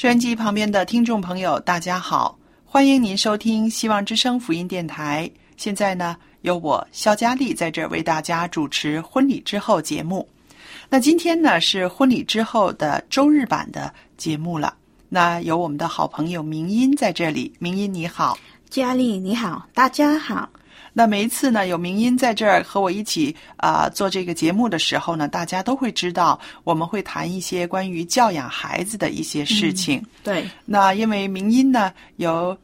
收音机旁边的听众朋友，大家好，欢迎您收听希望之声福音电台。现在呢，由我肖佳丽在这儿为大家主持婚礼之后节目。那今天呢是婚礼之后的周日版的节目了。那有我们的好朋友明音在这里，明音你好，佳丽你好，大家好。那每一次呢，有明音在这儿和我一起啊做这个节目的时候呢，大家都会知道我们会谈一些关于教养孩子的一些事情。对，那因为明音呢有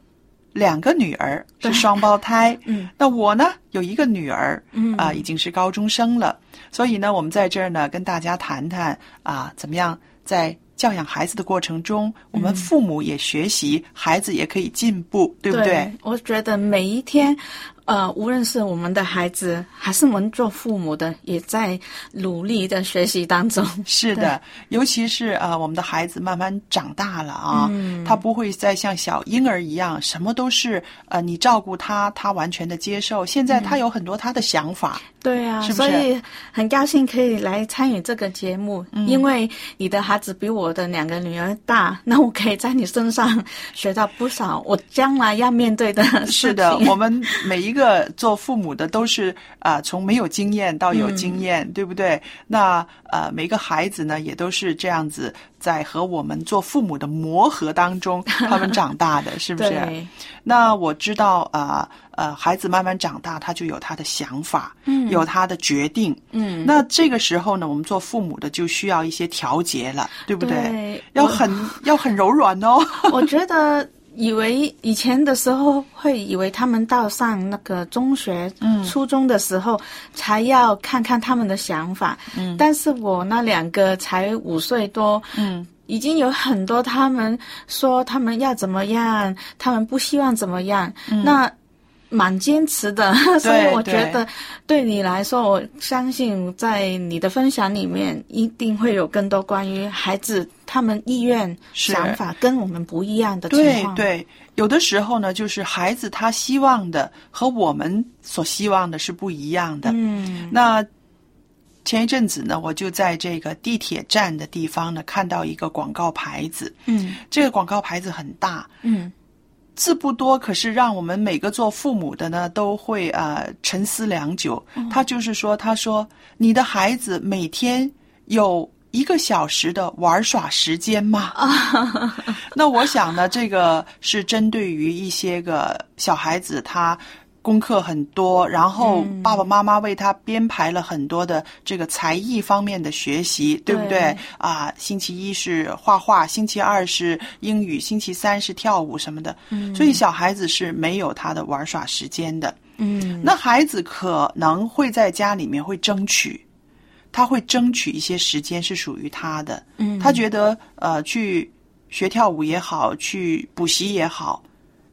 两个女儿是双胞胎，嗯，那我呢有一个女儿，嗯啊已经是高中生了，所以呢，我们在这儿呢跟大家谈谈啊怎么样在教养孩子的过程中，我们父母也学习，孩子也可以进步，对不对？我觉得每一天。呃，无论是我们的孩子，还是我们做父母的，也在努力的学习当中。是的，尤其是呃，我们的孩子慢慢长大了啊，他不会再像小婴儿一样，什么都是呃你照顾他，他完全的接受。现在他有很多他的想法。对啊，是所以很高兴可以来参与这个节目，因为你的孩子比我的两个女儿大，那我可以在你身上学到不少我将来要面对的事情。是的，我们每一个做父母的都是啊，从没有经验到有经验，对不对？那呃，每个孩子呢，也都是这样子在和我们做父母的磨合当中，他们长大的，是不是？那我知道啊。呃，孩子慢慢长大，他就有他的想法，嗯，有他的决定，嗯。那这个时候呢，我们做父母的就需要一些调节了，对不对？要很要很柔软哦。我觉得，以为以前的时候会以为他们到上那个中学、嗯、初中的时候才要看看他们的想法，嗯。但是我那两个才五岁多，嗯，已经有很多他们说他们要怎么样，他们不希望怎么样，那。蛮坚持的，所以我觉得对你来说，我相信在你的分享里面一定会有更多关于孩子他们意愿、想法跟我们不一样的情况。对对，有的时候呢，就是孩子他希望的和我们所希望的是不一样的。嗯，那前一阵子呢，我就在这个地铁站的地方呢，看到一个广告牌子。嗯，这个广告牌子很大。嗯。字不多，可是让我们每个做父母的呢，都会呃沉思良久。他就是说，他说你的孩子每天有一个小时的玩耍时间吗？那我想呢，这个是针对于一些个小孩子他。功课很多，然后爸爸妈妈为他编排了很多的这个才艺方面的学习，对不对？啊，星期一是画画，星期二是英语，星期三是跳舞什么的。嗯，所以小孩子是没有他的玩耍时间的。嗯，那孩子可能会在家里面会争取，他会争取一些时间是属于他的。嗯，他觉得呃，去学跳舞也好，去补习也好。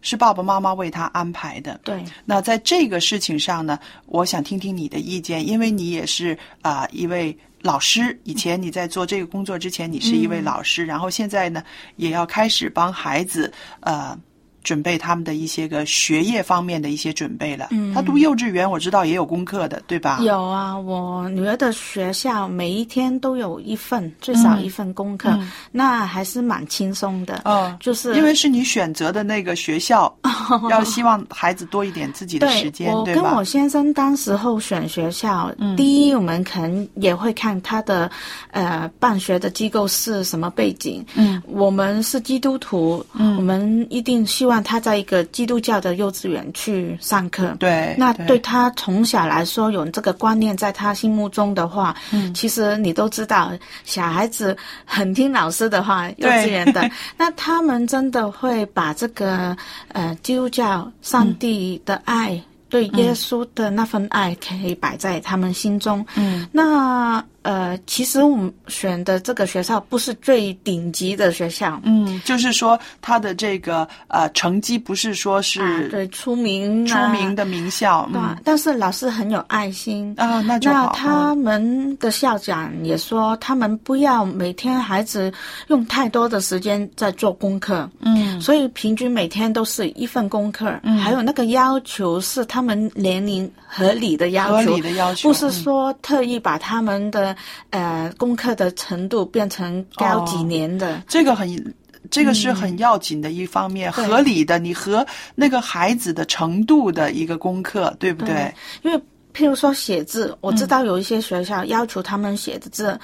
是爸爸妈妈为他安排的。对，那在这个事情上呢，我想听听你的意见，因为你也是啊、一位老师。以前你在做这个工作之前，你是一位老师，然后现在呢，也要开始帮孩子呃。准备他们的一些个学业方面的一些准备了。嗯，他读幼稚园，我知道也有功课的，对吧？有啊，我女儿的学校每一天都有一份，最少一份功课，那还是蛮轻松的。嗯，就是因为是你选择的那个学校，要希望孩子多一点自己的时间，我对吧？跟我先生当时候选学校，第一我们可能也会看他的呃办学的机构是什么背景。嗯，我们是基督徒，嗯，我们一定希望他在一个基督教的幼稚园去上课。对，那对他从小来说有这个观念，在他心目中的话，嗯其实你都知道，小孩子很听老师的话，幼稚园的，那他们真的会把这个呃基督教上帝的爱。对耶稣的那份爱可以摆在他们心中。嗯，那呃，其实我们选的这个学校不是最顶级的学校，嗯，就是说他的这个呃成绩不是说啊是对出名出啊名的名校，对嗯，但是老师很有爱心。啊那就好那他们的校长也说，他们不要每天孩子用太多的时间在做功课，嗯。所以平均每天都是一份功课，嗯。还有那个要求是他们年龄合理的要求，合理的要求不是嗯说特意把他们的呃功课的程度变成高几年的。这个很。这个是很要紧的一方面，对合理的，你和那个孩子的程度的一个功课，对不对？因为譬如说写字，我嗯知道有一些学校要求他们写的字，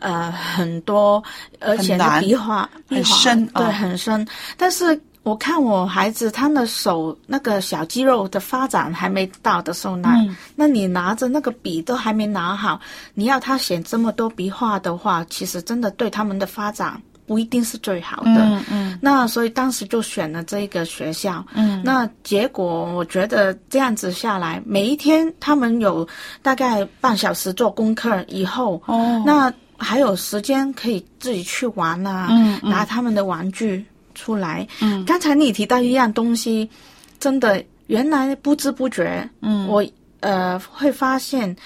呃，很多，而且笔画很深对，很深。但是我看我孩子他的手那个小肌肉的发展还没到的时候呢，嗯那你拿着那个笔都还没拿好，你要他写这么多笔画的话，其实真的对他们的发展不一定是最好的。嗯嗯那所以当时就选了这个学校。嗯，那结果我觉得这样子下来，每一天他们有大概半小时做功课以后，哦那还有时间可以自己去玩啊，嗯嗯拿他们的玩具出来。嗯刚才你提到一样东西，真的原来不知不觉，嗯我呃会发现，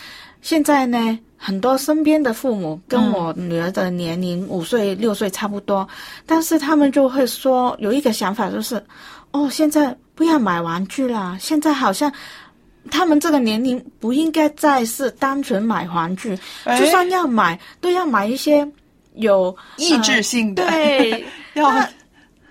现在呢。很多身边的父母跟我女儿的年龄五岁六岁差不多，但是他们就会说有一个想法，就是哦，现在不要买玩具啦，现在好像他们这个年龄不应该再是单纯买玩具，哎就算要买，都要买一些有益智性的，呃对，要那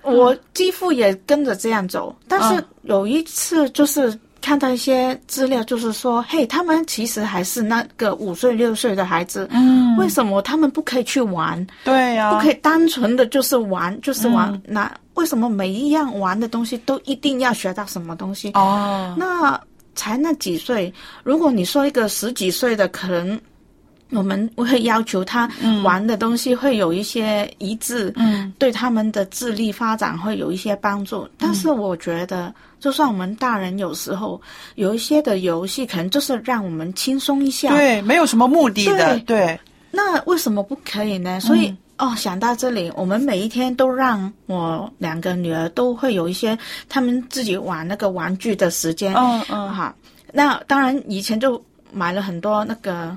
我几乎也跟着这样走，但是嗯有一次就是看到一些资料，就是说，嘿，他们其实还是那个五岁六岁的孩子，嗯，为什么他们不可以去玩？对呀、不可以单纯的就是玩，就是玩。嗯那为什么每一样玩的东西都一定要学到什么东西？哦，那才那几岁，如果你说一个十几岁的，可能我们会要求他玩的东西会有一些一致，嗯，对他们的智力发展会有一些帮助。但是我觉得，就算我们大人有时候有一些的游戏，可能就是让我们轻松一下，对，没有什么目的的，对，那为什么不可以呢？所以、哦，想到这里，我们每一天都让我两个女儿都会有一些他们自己玩那个玩具的时间。嗯嗯，哈，那当然以前就买了很多那个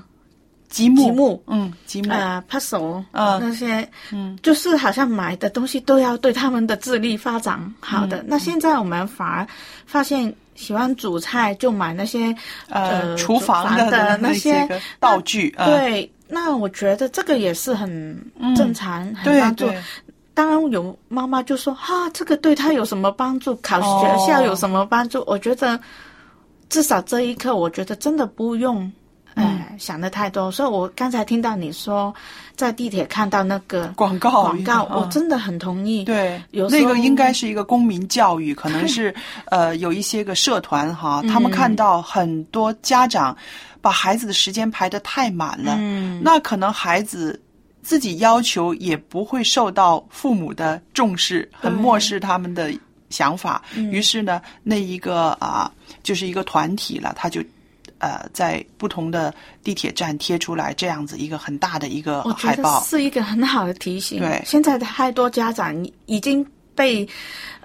积木，积木嗯，积木，呃 puzzle，嗯那些嗯，就是好像买的东西都要对他们的智力发展好嗯的。那现在我们反而发现，喜欢煮菜就买那些呃，厨房的的那些道具，嗯，对。那我觉得这个也是很正常，很帮助。当然有妈妈就说哈、这个对他有什么帮助？考学校有什么帮助？我觉得至少这一刻，我觉得真的不用。哎、想的太多，所以我刚才听到你说在地铁看到那个广告广告，嗯我真的很同意。对，有那个应该是一个公民教育，可能是 呃有一些个社团哈，他们看到很多家长把孩子的时间排得太满了，嗯那可能孩子。自己要求也不会受到父母的重视，很漠视他们的想法。于是呢，那一个啊，就是一个团体了，他就呃在不同的地铁站贴出来这样子一个很大的一个海报。是一个很好的提醒。对现在的太多家长已经被。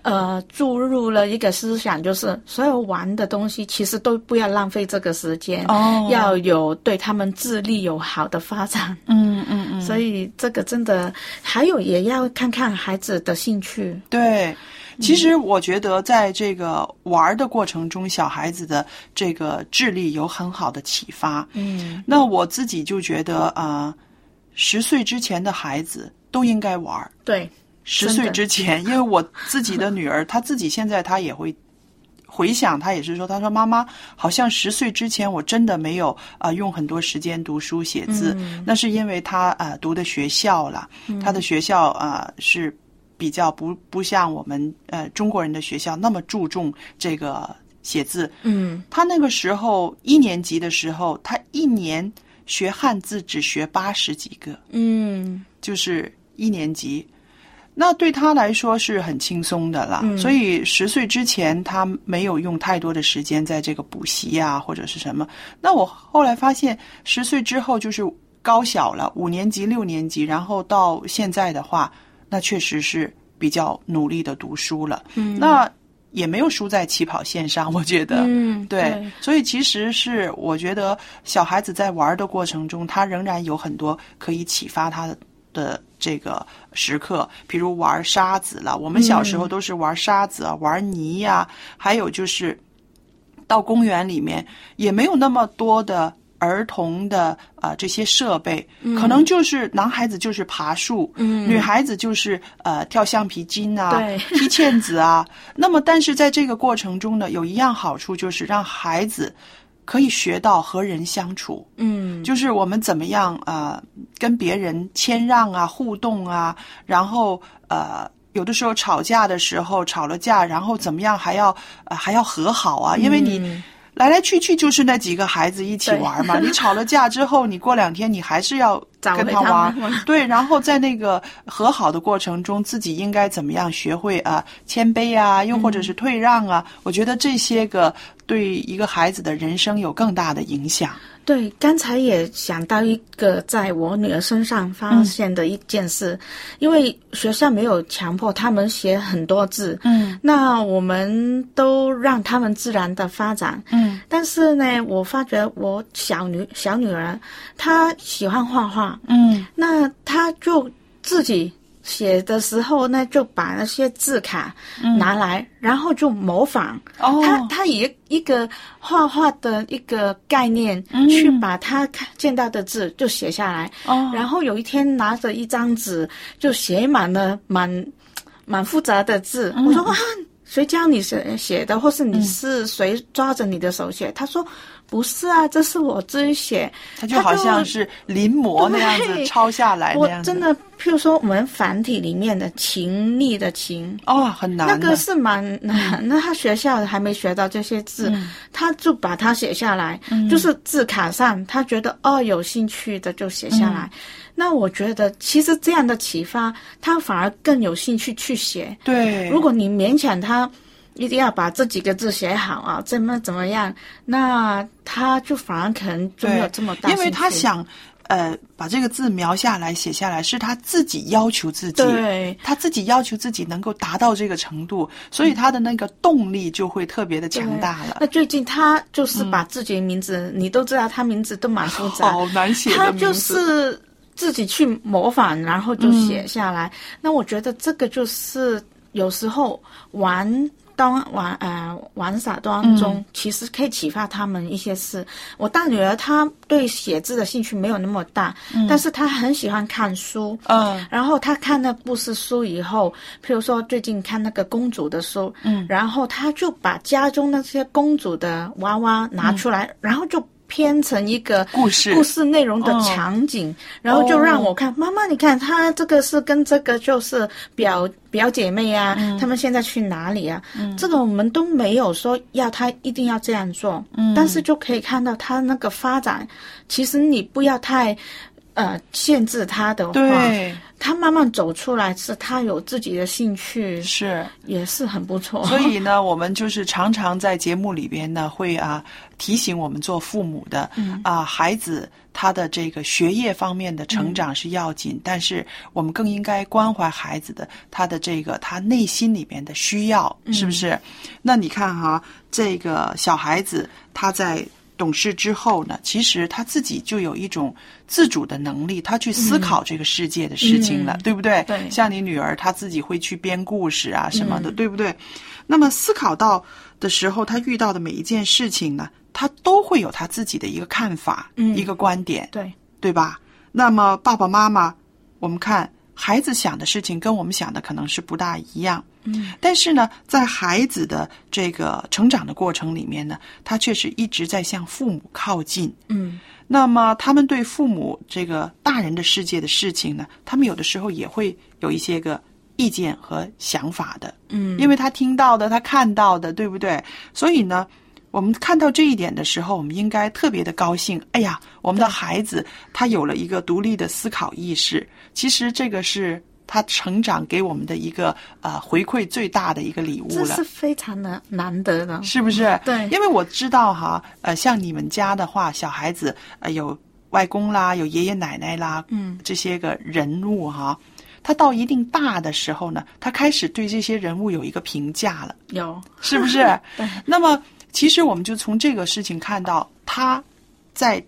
呃，注入了一个思想，就是所有玩的东西，其实都不要浪费这个时间，哦要有对他们智力有好的发展。嗯嗯嗯，所以这个真的还有也要看看孩子的兴趣。对。其实我觉得，在这个玩的过程中，小孩子的这个智力有很好的启发。嗯，那我自己就觉得啊，十岁之前的孩子都应该玩。对，十岁之前，因为我自己的女儿，她自己现在她也会回想，她也是说，她说妈妈，好像十岁之前我真的没有啊、呃用很多时间读书写字，那是因为她啊、呃读的学校了，她的学校啊、呃是比较不不像我们呃中国人的学校那么注重这个写字，嗯。他那个时候一年级的时候，他一年学汉字只学八十几个，嗯。就是一年级，那对他来说是很轻松的啦。所以十岁之前，他没有用太多的时间在这个补习啊或者是什么。那我后来发现，十岁之后就是高小了，五年级、六年级，然后到现在的话，那确实是比较努力的读书了。嗯，那也没有输在起跑线上，我觉得。嗯，对，所以其实是我觉得小孩子在玩的过程中，他仍然有很多可以启发他的的这个时刻，比如玩沙子了。我们小时候都是玩沙子啊，玩泥呀、还有就是到公园里面也没有那么多的。儿童的啊、呃这些设备，可能就是男孩子就是爬树，嗯女孩子就是呃跳橡皮筋啊，踢毽子啊。那么，但是在这个过程中呢，有一样好处就是让孩子可以学到和人相处，嗯就是我们怎么样啊、呃跟别人谦让啊、互动啊，然后呃。有的时候吵架的时候吵了架，然后怎么样还要呃还要和好啊？因为你嗯来来去去就是那几个孩子一起对玩嘛。你吵了架之后，你过两天你还是要跟他玩，对。然后在那个和好的过程中，自己应该怎么样学会啊、谦卑啊，又或者是退让啊？我觉得这些个对一个孩子的人生有更大的影响。对，刚才也想到一个在我女儿身上发现的一件事，因为学校没有强迫他们写很多字，嗯。那我们都让他们自然的发展。嗯。但是呢，我发觉我小女小女儿她喜欢画画，嗯。那她就自己写的时候呢，就把那些字卡拿来，然后就模仿。哦他他以一个画画的一个概念，去把他看见到的字就写下来。哦然后有一天拿着一张纸，就写满了满蛮复杂的字。我说哇，谁教你写写的，或是你是谁抓着你的手写？他说不是啊，这是我自己写。他就好像是临摹那样子对抄下来那我样子。真的，譬如说我们繁体里面的“勤力”的“勤”，哦，很难。那个是蛮难。那他学校还没学到这些字，他就把它写下来，就是字卡上，他觉得哦有兴趣的就写下来。那我觉得其实这样的启发，他反而更有兴趣去写。对，如果你勉强他一定要把这几个字写好啊，怎么怎么样，那他就反而可能就没有这么大因为他想，呃，把这个字描下来、写下来，是他自己要求自己，对他自己要求自己能够达到这个程度，所以他的那个动力就会特别的强大了。那最近他就是把自己的名字，你都知道，他名字都蛮复杂，好难写的他就是自己去模仿，然后就写下来。那我觉得这个就是有时候玩。当玩呃玩耍当中，其实可以启发他们一些事。我大女儿她对写字的兴趣没有那么大，但是她很喜欢看书。嗯。然后她看那故事书以后，譬如说最近看那个公主的书，嗯，然后她就把家中那些公主的娃娃拿出来，然后就编成一个故事。故事内容的场景，然后就让我看，妈妈，你看，她这个是跟这个就是表表姐妹啊，她们现在去哪里啊？这个我们都没有说要她一定要这样做，但是就可以看到她那个发展，其实你不要太。呃，限制她的话，对，他慢慢走出来，是他有自己的兴趣，是也是很不错。所以呢，我们就是常常在节目里边呢，会啊提醒我们做父母的，啊孩子他的这个学业方面的成长是要紧，但是我们更应该关怀孩子的他的这个他内心里边的需要，是不是？那你看哈，这个小孩子他在。懂事之后呢，其实他自己就有一种自主的能力，他去思考这个世界的事情了，对不对？对。像你女儿，她自己会去编故事啊什么的，对不对？那么思考到的时候，他遇到的每一件事情呢，他都会有他自己的一个看法，一个观点，对对吧？那么爸爸妈妈，我们看孩子想的事情跟我们想的可能是不大一样。嗯，但是呢，在孩子的这个成长的过程里面呢，他确实一直在向父母靠近。嗯，那么他们对父母这个大人的世界的事情呢，他们有的时候也会有一些个意见和想法的。嗯，因为他听到的，他看到的，对不对？所以呢，我们看到这一点的时候，我们应该特别的高兴。哎呀，我们的孩子他有了一个独立的思考意识。其实这个是。他成长给我们的一个呃回馈最大的一个礼物了，这是非常的难得的，是不是？对，因为我知道哈，呃，像你们家的话，小孩子呃有外公啦，有爷爷奶奶啦，嗯，这些个人物哈，他到一定大的时候呢，他开始对这些人物有一个评价了，有，是不是？对。那么其实我们就从这个事情看到他在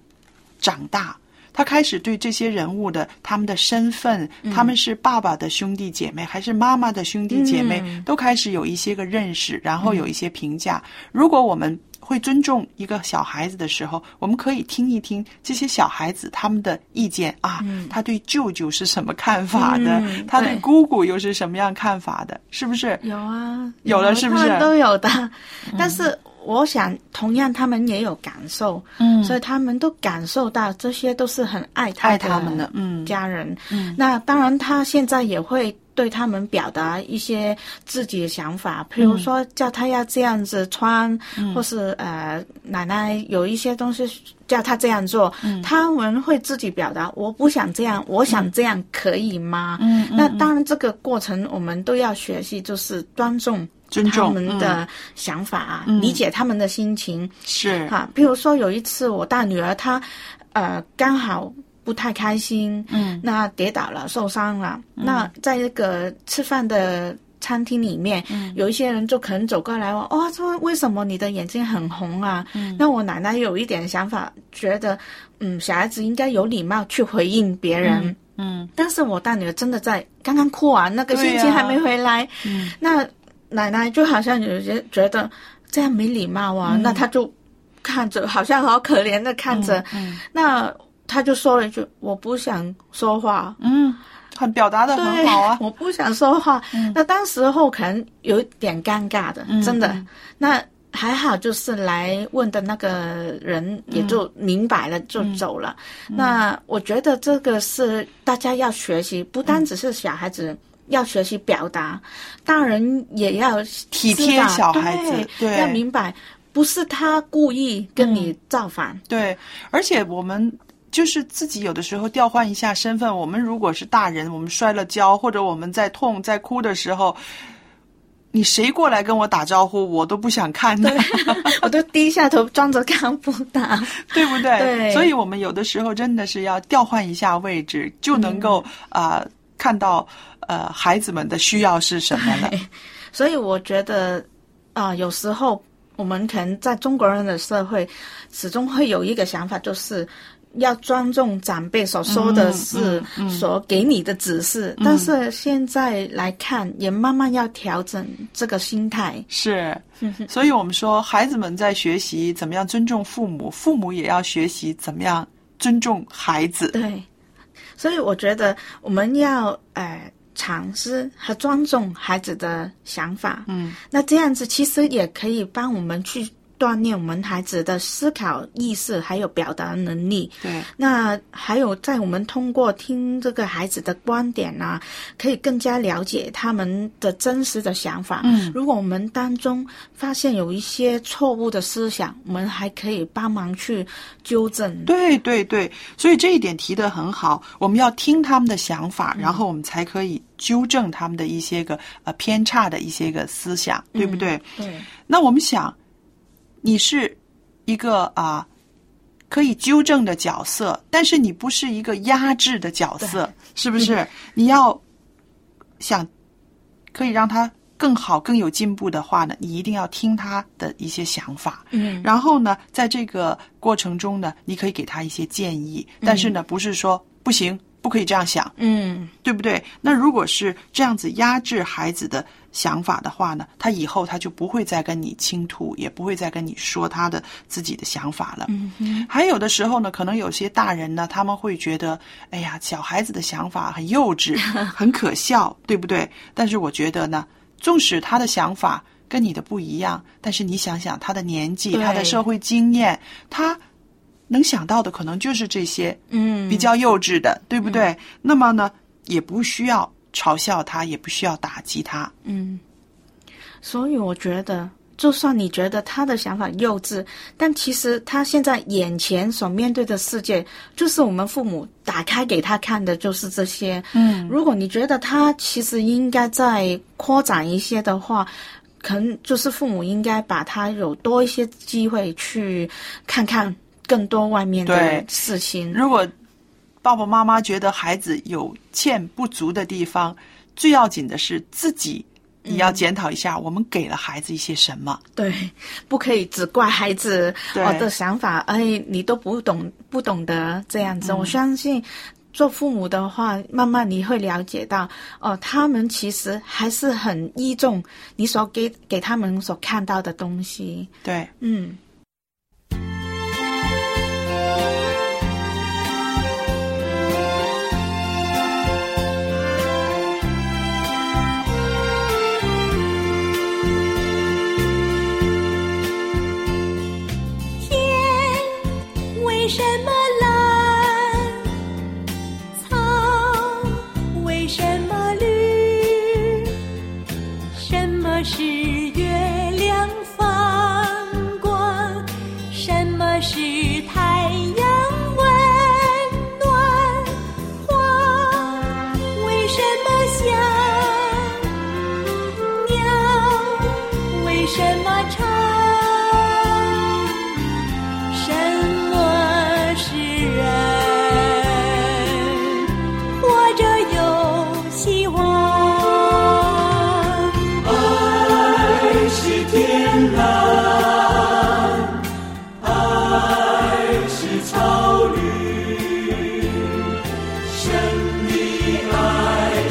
长大。他开始对这些人物的他们的身份，他们是爸爸的兄弟姐妹还是妈妈的兄弟姐妹，都开始有一些个认识，然后有一些评价。如果我们会尊重一个小孩子的时候，我们可以听一听这些小孩子他们的意见啊，他对舅舅是什么看法的，他对姑姑又是什么样看法的，是不是？有啊，有了，是不是都有的？但是。我想，同样他们也有感受，嗯，所以他们都感受到这些都是很爱他他们的，嗯，家人，嗯，那当然他现在也会对他们表达一些自己的想法，比如说叫他要这样子穿，或是呃奶奶有一些东西叫他这样做，他们会自己表达，我不想这样，我想这样可以吗？嗯，那当然这个过程我们都要学习，就是尊重。尊重他们的想法啊，理解他们的心情是哈。比如说有一次，我大女儿她呃刚好不太开心，嗯，那跌倒了受伤了。那在那个吃饭的餐厅里面，嗯有一些人就可能走过来问：“哦，说为什么你的眼睛很红啊？”嗯那我奶奶有一点想法，觉得嗯，小孩子应该有礼貌去回应别人，嗯。但是我大女儿真的在刚刚哭完，那个心情还没回来，嗯，那。奶奶就好像有些觉得这样没礼貌啊，那他就看着好像好可怜的看着，那他就说了一句：“我不想说话。”嗯，很表达的很好啊，我不想说话。那当时候可能有点尴尬的，真的。那还好，就是来问的那个人也就明白了，就走了。那我觉得这个是大家要学习，不单只是小孩子。要学习表达，大人也要体贴小孩子，对，要明白，不是他故意跟你造反，对。而且我们就是自己有的时候调换一下身份，我们如果是大人，我们摔了跤，或者我们在痛在哭的时候，你谁过来跟我打招呼，我都不想看的，我都低下头装着看不到，对不对？对。所以我们有的时候真的是要调换一下位置，就能够啊看到。呃，孩子们的需要是什么呢？所以我觉得，啊，有时候我们可能在中国人的社会，始终会有一个想法，就是要尊重长辈所说的是所给你的指示。但是现在来看，也慢慢要调整这个心态。是，所以我们说，孩子们在学习怎么样尊重父母，父母也要学习怎么样尊重孩子。对，所以我觉得我们要，呃。尝试和尊重孩子的想法，嗯，那这样子其实也可以帮我们去锻炼我们孩子的思考意识，还有表达能力。对，那还有在我们通过听这个孩子的观点啊，可以更加了解他们的真实的想法。嗯，如果我们当中发现有一些错误的思想，我们还可以帮忙去纠正。对对对，所以这一点提得很好。我们要听他们的想法，然后我们才可以纠正他们的一些个呃偏差的一些个思想，对不对？对，那我们想，你是一个啊、可以纠正的角色，但是你不是一个压制的角色，是不是？你要想可以让他更好、更有进步的话呢，你一定要听他的一些想法。嗯然后呢，在这个过程中呢，你可以给他一些建议，但是呢，不是说不行，不可以这样想，嗯对不对？那如果是这样子压制孩子的想法的话呢，他以后他就不会再跟你倾吐，也不会再跟你说他的自己的想法了。嗯还有的时候呢，可能有些大人呢，他们会觉得，哎呀，小孩子的想法很幼稚，很可笑，对不对？但是我觉得呢，纵使他的想法跟你的不一样，但是你想想他的年纪、他的社会经验，他能想到的可能就是这些，嗯，比较幼稚的，对不对？那么呢，也不需要嘲笑他，也不需要打击他。嗯，所以我觉得，就算你觉得他的想法幼稚，但其实他现在眼前所面对的世界，就是我们父母打开给他看的，就是这些。嗯，如果你觉得他其实应该再扩展一些的话，可能就是父母应该把他有多一些机会去看看更多外面的对事情。如果爸爸妈妈觉得孩子有欠不足的地方，最要紧的是自己也要检讨一下，我们给了孩子一些什么。对，不可以只怪孩子我的想法，哎，你都不懂，不懂得这样子。我相信做父母的话，慢慢你会了解到，哦，他们其实还是很依重你所给给他们所看到的东西。对，嗯。爱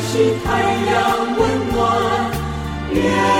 是太阳温暖，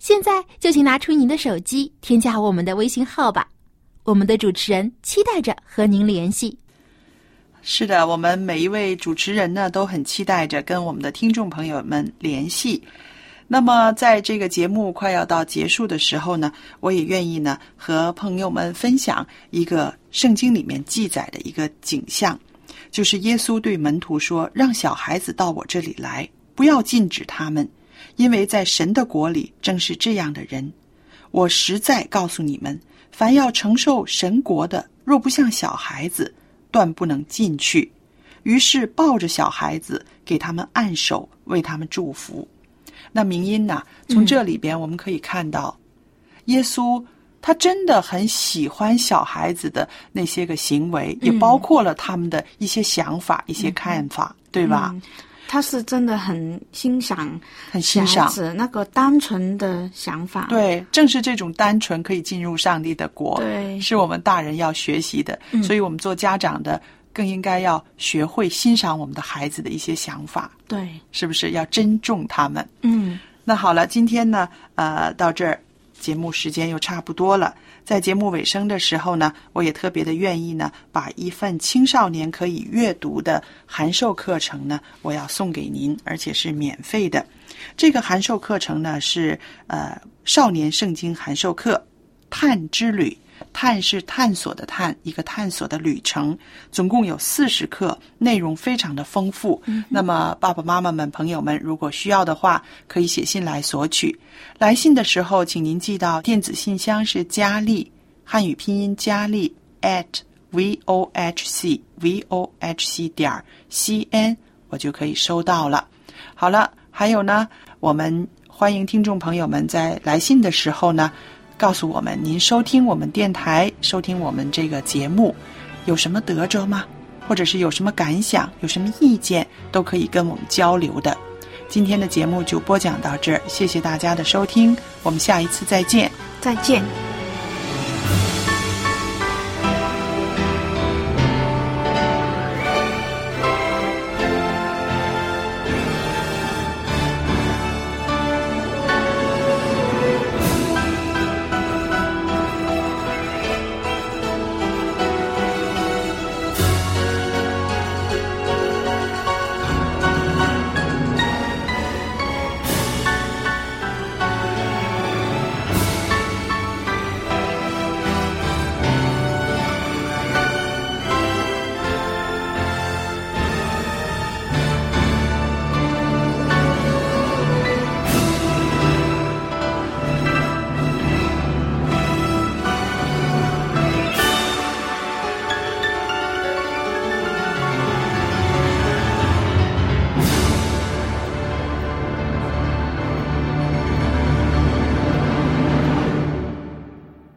现在就请拿出您的手机，添加我们的微信号吧。我们的主持人期待着和您联系。是的，我们每一位主持人呢都很期待着跟我们的听众朋友们联系。那么，在这个节目快要到结束的时候呢，我也愿意呢和朋友们分享一个圣经里面记载的一个景象，就是耶稣对门徒说：“让小孩子到我这里来，不要禁止他们，因为在神的国里正是这样的人。我实在告诉你们，凡要承受神国的，若不像小孩子，断不能进去。”于是抱着小孩子，给他们按手，为他们祝福。那明音呢？从这里边我们可以看到，耶稣他真的很喜欢小孩子的那些个行为，也包括了他们的一些想法、一些看法，对吧？嗯他是真的很欣赏很欣赏孩子那个单纯的想法。对，正是这种单纯可以进入上帝的国，对是我们大人要学习的。嗯所以，我们做家长的更应该要学会欣赏我们的孩子的一些想法，对，是不是？要珍重他们。嗯那好了，今天呢，呃，到这儿节目时间又差不多了。在节目尾声的时候呢，我也特别的愿意呢，把一份青少年可以阅读的函授课程呢，我要送给您，而且是免费的。这个函授课程呢是呃少年圣经函授课，探之旅。探是探索的探，一个探索的旅程，总共有四十课，内容非常的丰富。那么爸爸妈妈们、朋友们，如果需要的话，可以写信来索取。来信的时候，请您寄到电子信箱是佳丽，汉语拼音佳丽 at v o h c v o h c 点儿 c n，我就可以收到了。好了，还有呢，我们欢迎听众朋友们在来信的时候呢，告诉我们您收听我们电台、收听我们这个节目有什么得着吗？或者是有什么感想、有什么意见，都可以跟我们交流的。今天的节目就播讲到这儿，谢谢大家的收听，我们下一次再见。再见。